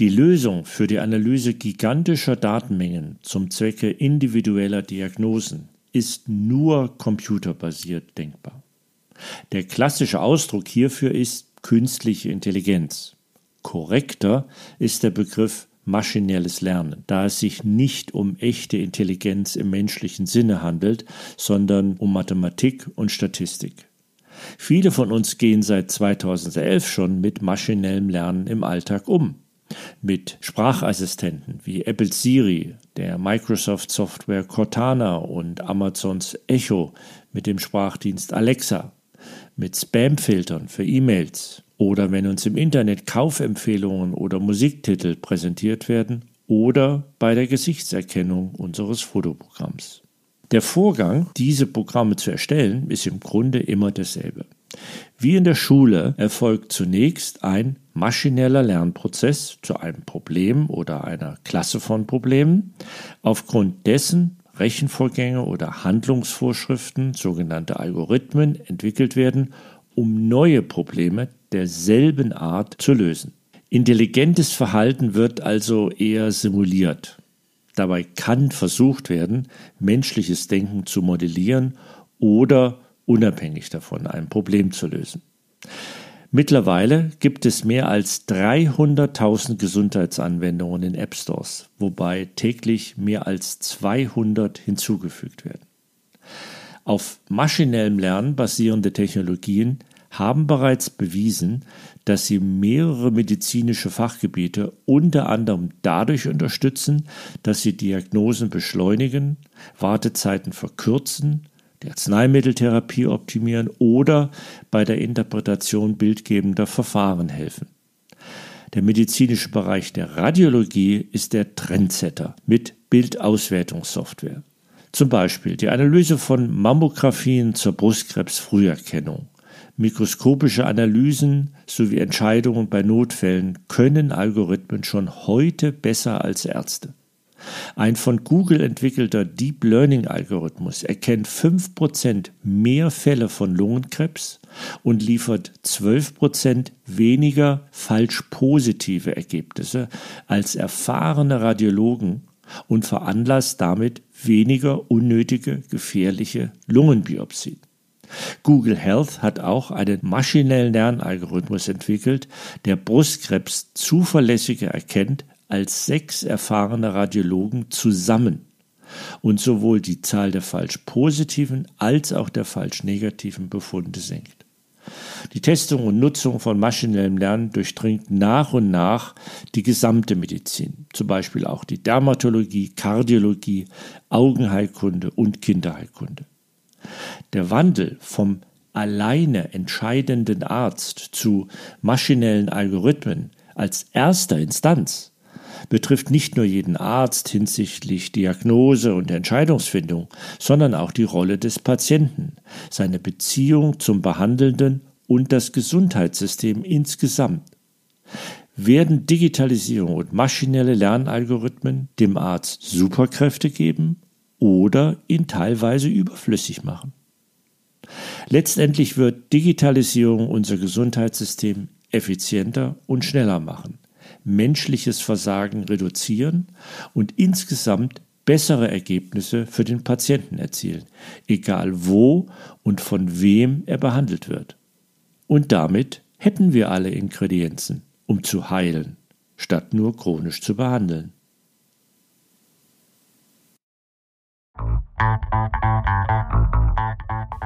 die Lösung für die Analyse gigantischer Datenmengen zum Zwecke individueller Diagnosen ist nur computerbasiert denkbar. Der klassische Ausdruck hierfür ist künstliche Intelligenz. Korrekter ist der Begriff maschinelles Lernen, da es sich nicht um echte Intelligenz im menschlichen Sinne handelt, sondern um Mathematik und Statistik. Viele von uns gehen seit 2011 schon mit maschinellem Lernen im Alltag um mit Sprachassistenten wie Apple Siri, der Microsoft Software Cortana und Amazons Echo mit dem Sprachdienst Alexa, mit Spamfiltern für E-Mails oder wenn uns im Internet Kaufempfehlungen oder Musiktitel präsentiert werden oder bei der Gesichtserkennung unseres Fotoprogramms. Der Vorgang, diese Programme zu erstellen, ist im Grunde immer derselbe. Wie in der Schule erfolgt zunächst ein maschineller Lernprozess zu einem Problem oder einer Klasse von Problemen, aufgrund dessen Rechenvorgänge oder Handlungsvorschriften, sogenannte Algorithmen, entwickelt werden, um neue Probleme derselben Art zu lösen. Intelligentes Verhalten wird also eher simuliert. Dabei kann versucht werden, menschliches Denken zu modellieren oder unabhängig davon ein Problem zu lösen. Mittlerweile gibt es mehr als 300.000 Gesundheitsanwendungen in App Stores, wobei täglich mehr als 200 hinzugefügt werden. Auf maschinellem Lernen basierende Technologien haben bereits bewiesen, dass sie mehrere medizinische Fachgebiete unter anderem dadurch unterstützen, dass sie Diagnosen beschleunigen, Wartezeiten verkürzen die Arzneimitteltherapie optimieren oder bei der Interpretation bildgebender Verfahren helfen. Der medizinische Bereich der Radiologie ist der Trendsetter mit Bildauswertungssoftware. Zum Beispiel die Analyse von Mammographien zur Brustkrebsfrüherkennung. Mikroskopische Analysen sowie Entscheidungen bei Notfällen können Algorithmen schon heute besser als Ärzte. Ein von Google entwickelter Deep Learning Algorithmus erkennt 5% mehr Fälle von Lungenkrebs und liefert 12% weniger falsch positive Ergebnisse als erfahrene Radiologen und veranlasst damit weniger unnötige gefährliche Lungenbiopsien. Google Health hat auch einen maschinellen Lernalgorithmus entwickelt, der Brustkrebs zuverlässiger erkennt als sechs erfahrene Radiologen zusammen und sowohl die Zahl der falsch positiven als auch der falsch negativen Befunde senkt. Die Testung und Nutzung von maschinellem Lernen durchdringt nach und nach die gesamte Medizin, zum Beispiel auch die Dermatologie, Kardiologie, Augenheilkunde und Kinderheilkunde. Der Wandel vom alleine entscheidenden Arzt zu maschinellen Algorithmen als erster Instanz betrifft nicht nur jeden Arzt hinsichtlich Diagnose und Entscheidungsfindung, sondern auch die Rolle des Patienten, seine Beziehung zum Behandelnden und das Gesundheitssystem insgesamt. Werden Digitalisierung und maschinelle Lernalgorithmen dem Arzt Superkräfte geben oder ihn teilweise überflüssig machen? Letztendlich wird Digitalisierung unser Gesundheitssystem effizienter und schneller machen menschliches Versagen reduzieren und insgesamt bessere Ergebnisse für den Patienten erzielen, egal wo und von wem er behandelt wird. Und damit hätten wir alle Ingredienzen, um zu heilen, statt nur chronisch zu behandeln.